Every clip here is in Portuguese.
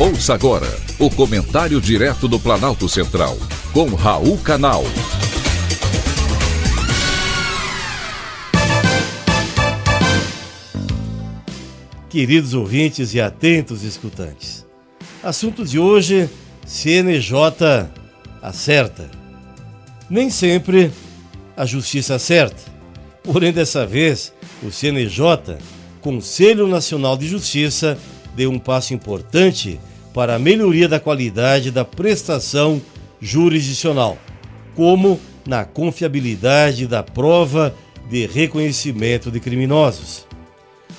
Ouça agora o comentário direto do Planalto Central, com Raul Canal. Queridos ouvintes e atentos escutantes, assunto de hoje: CNJ acerta. Nem sempre a justiça acerta, porém dessa vez o CNJ, Conselho Nacional de Justiça, deu um passo importante para a melhoria da qualidade da prestação jurisdicional, como na confiabilidade da prova de reconhecimento de criminosos.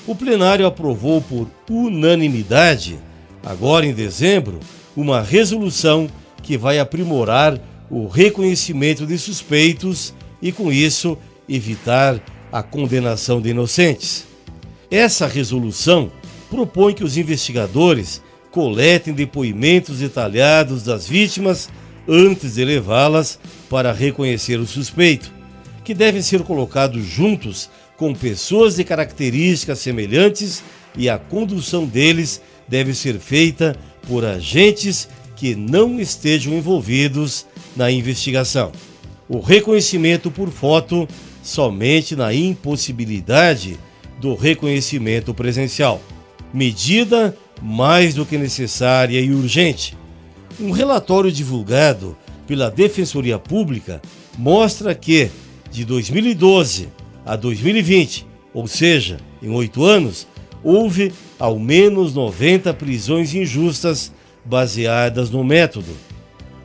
O plenário aprovou por unanimidade, agora em dezembro, uma resolução que vai aprimorar o reconhecimento de suspeitos e, com isso, evitar a condenação de inocentes. Essa resolução propõe que os investigadores coletem depoimentos detalhados das vítimas antes de levá-las para reconhecer o suspeito, que devem ser colocados juntos com pessoas de características semelhantes e a condução deles deve ser feita por agentes que não estejam envolvidos na investigação. O reconhecimento por foto somente na impossibilidade do reconhecimento presencial medida mais do que necessária e urgente. Um relatório divulgado pela Defensoria Pública mostra que, de 2012 a 2020, ou seja, em oito anos, houve ao menos 90 prisões injustas baseadas no método.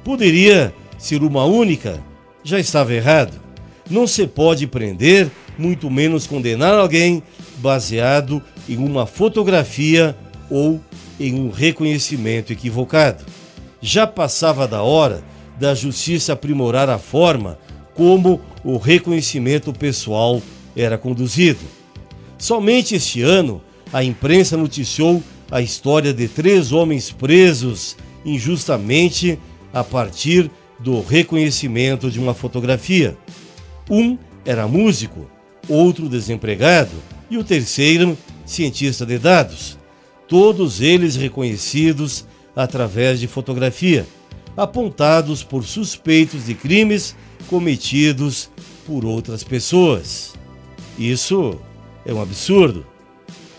Poderia ser uma única? Já estava errado. Não se pode prender, muito menos condenar alguém baseado em uma fotografia ou em um reconhecimento equivocado. Já passava da hora da justiça aprimorar a forma como o reconhecimento pessoal era conduzido. Somente este ano, a imprensa noticiou a história de três homens presos injustamente a partir do reconhecimento de uma fotografia. Um era músico, outro desempregado e o terceiro cientista de dados, todos eles reconhecidos através de fotografia, apontados por suspeitos de crimes cometidos por outras pessoas. Isso é um absurdo.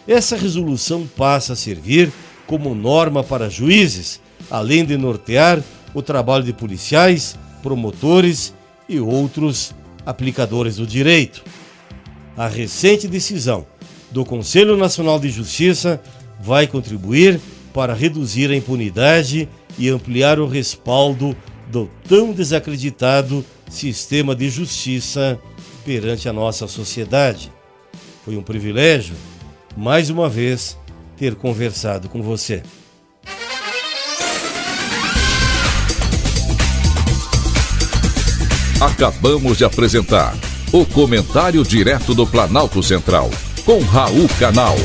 Essa resolução passa a servir como norma para juízes, além de nortear o trabalho de policiais, promotores e outros aplicadores do direito. A recente decisão do Conselho Nacional de Justiça vai contribuir para reduzir a impunidade e ampliar o respaldo do tão desacreditado sistema de justiça perante a nossa sociedade. Foi um privilégio, mais uma vez, ter conversado com você. Acabamos de apresentar o Comentário Direto do Planalto Central com Raul Canal.